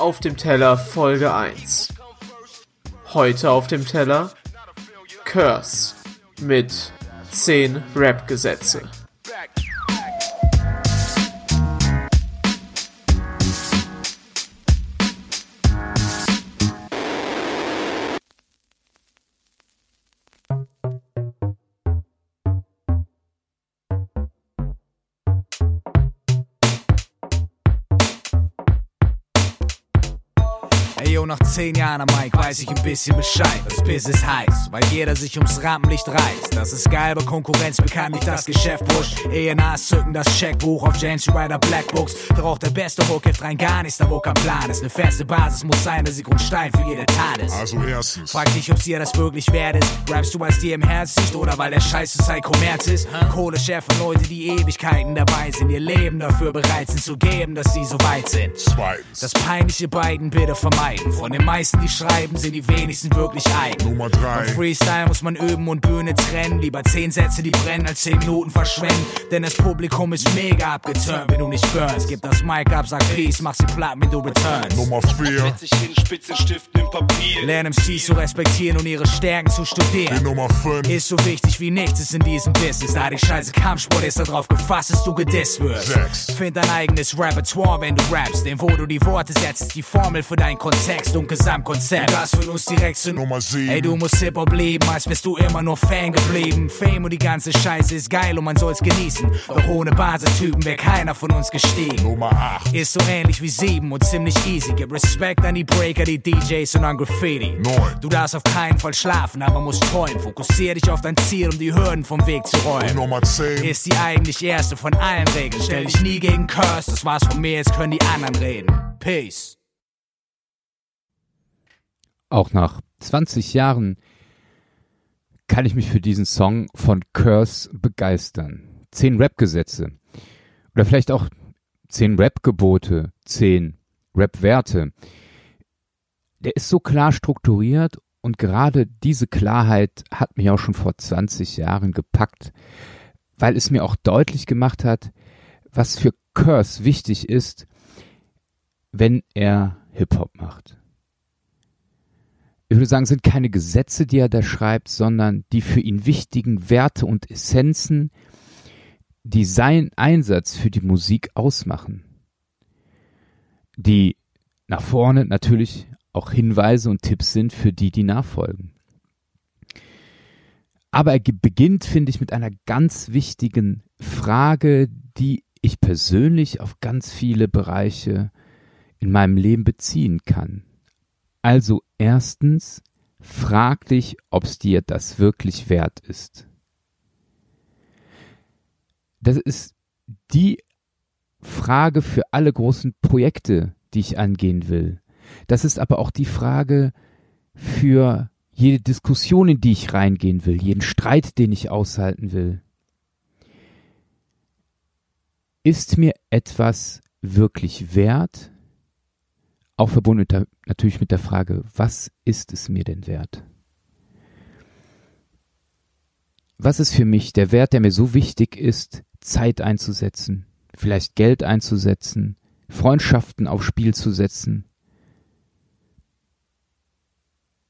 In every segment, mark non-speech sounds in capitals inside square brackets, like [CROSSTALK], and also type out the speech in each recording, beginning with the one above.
auf dem Teller Folge 1. Heute auf dem Teller Curse mit 10 Rap-Gesetze. Nach zehn Jahren am Mike weiß ich ein bisschen Bescheid. Das Biss ist heiß, weil jeder sich ums Rampenlicht reißt. Das ist geil, aber Konkurrenz bekannt nicht das Geschäft pusht. ENAs zücken das Checkbuch auf James Ryder Blackbooks. Doch auch der beste Hook hilft rein gar nichts, da wo kein Plan ist. Eine feste Basis muss sein, der sie Grundstein für jede Tat ist. Also erstens. Frag dich, ob dir das wirklich wert ist. Rappst du, als dir im Herz liegt oder weil der Scheiße sei Kommerz ist? Kohle schärfen Leute, die Ewigkeiten dabei sind, ihr Leben dafür bereit sind zu geben, dass sie so weit sind. Zweitens. Das peinliche beiden bitte vermeiden. Von den meisten, die schreiben, sind die wenigsten wirklich eigen. Nummer drei. Beim Freestyle muss man üben und Bühne trennen. Lieber zehn Sätze, die brennen, als zehn Minuten verschwenden. Denn das Publikum ist mega abgeturnt, wenn du nicht burnst. Gib das Mic ab, sag Peace, mach sie platt, wenn du returnst. Nummer vier. Setz dich hin, Spitzenstiften im Papier. Lern MCs zu respektieren und ihre Stärken zu Die studieren. Nummer fünf. Ist so wichtig wie nichts ist in diesem Business. Da die scheiße Kampfsport ist darauf gefasst, dass du gedisst wirst. Sechs. Find dein eigenes Repertoire, wenn du rappst. Denn wo du die Worte setzt, ist die Formel für deinen Kontext und Gesamtkonzept. Das führt uns direkt zu Nummer sieben. Ey, du musst Hip-Hop lieben, als wärst du immer nur Fan geblieben. Fame und die ganze Scheiße ist geil und man soll's genießen. Doch ohne Basistypen wäre keiner von uns gestiegen. Nummer acht. Ist so ähnlich wie sieben und ziemlich easy. Gib Respekt an die Breaker, die DJs und an Graffiti. Neun. Du darfst auf keinen Fall schlafen, aber musst träumen. Fokussier dich auf dein Ziel, um die Hürden vom Weg zu Und räumen. Nummer zehn. Ist die eigentlich erste von allen Regeln. Stell dich nie gegen Curse, das war's von mir, jetzt können die anderen reden. Peace. Auch nach 20 Jahren kann ich mich für diesen Song von Curse begeistern. Zehn Rap-Gesetze. Oder vielleicht auch zehn Rap-Gebote, zehn Rap-Werte. Der ist so klar strukturiert und gerade diese Klarheit hat mich auch schon vor 20 Jahren gepackt, weil es mir auch deutlich gemacht hat, was für Curse wichtig ist, wenn er Hip-Hop macht ich würde sagen, sind keine Gesetze, die er da schreibt, sondern die für ihn wichtigen Werte und Essenzen, die seinen Einsatz für die Musik ausmachen. Die nach vorne natürlich auch Hinweise und Tipps sind für die, die nachfolgen. Aber er beginnt, finde ich, mit einer ganz wichtigen Frage, die ich persönlich auf ganz viele Bereiche in meinem Leben beziehen kann. Also erstens, frag dich, ob es dir das wirklich wert ist. Das ist die Frage für alle großen Projekte, die ich angehen will. Das ist aber auch die Frage für jede Diskussion, in die ich reingehen will, jeden Streit, den ich aushalten will. Ist mir etwas wirklich wert? Auch verbunden mit der, natürlich mit der Frage, was ist es mir denn wert? Was ist für mich der Wert, der mir so wichtig ist, Zeit einzusetzen, vielleicht Geld einzusetzen, Freundschaften aufs Spiel zu setzen?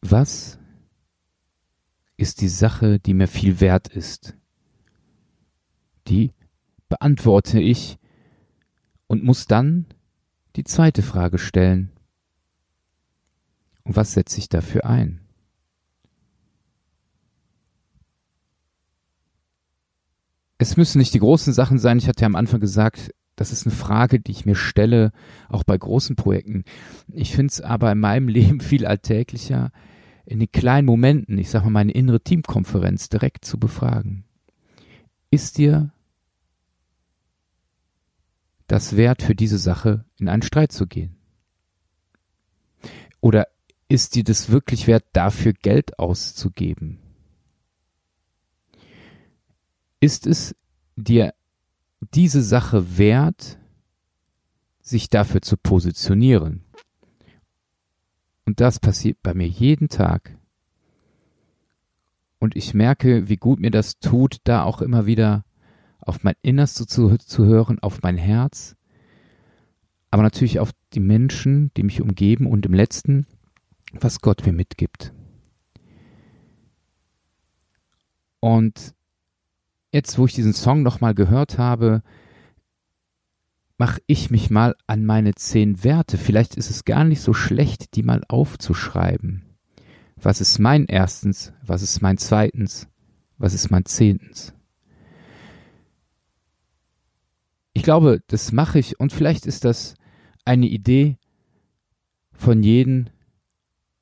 Was ist die Sache, die mir viel wert ist? Die beantworte ich und muss dann die zweite Frage stellen. Und was setze ich dafür ein? Es müssen nicht die großen Sachen sein. Ich hatte ja am Anfang gesagt, das ist eine Frage, die ich mir stelle, auch bei großen Projekten. Ich finde es aber in meinem [LAUGHS] Leben viel alltäglicher, in den kleinen Momenten, ich sage mal meine innere Teamkonferenz direkt zu befragen. Ist dir das wert, für diese Sache in einen Streit zu gehen? Oder ist dir das wirklich wert, dafür Geld auszugeben? Ist es dir diese Sache wert, sich dafür zu positionieren? Und das passiert bei mir jeden Tag. Und ich merke, wie gut mir das tut, da auch immer wieder auf mein Innerstes zu, zu hören, auf mein Herz, aber natürlich auf die Menschen, die mich umgeben und im letzten, was Gott mir mitgibt. Und jetzt, wo ich diesen Song nochmal gehört habe, mache ich mich mal an meine zehn Werte. Vielleicht ist es gar nicht so schlecht, die mal aufzuschreiben. Was ist mein erstens? Was ist mein zweitens? Was ist mein zehntens? Ich glaube, das mache ich und vielleicht ist das eine Idee von jedem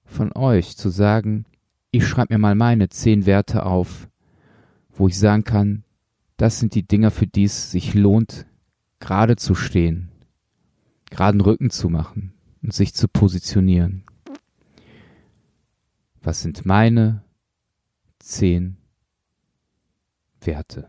von euch zu sagen, ich schreibe mir mal meine zehn Werte auf, wo ich sagen kann, das sind die Dinger, für die es sich lohnt, gerade zu stehen, geraden Rücken zu machen und sich zu positionieren. Was sind meine zehn Werte?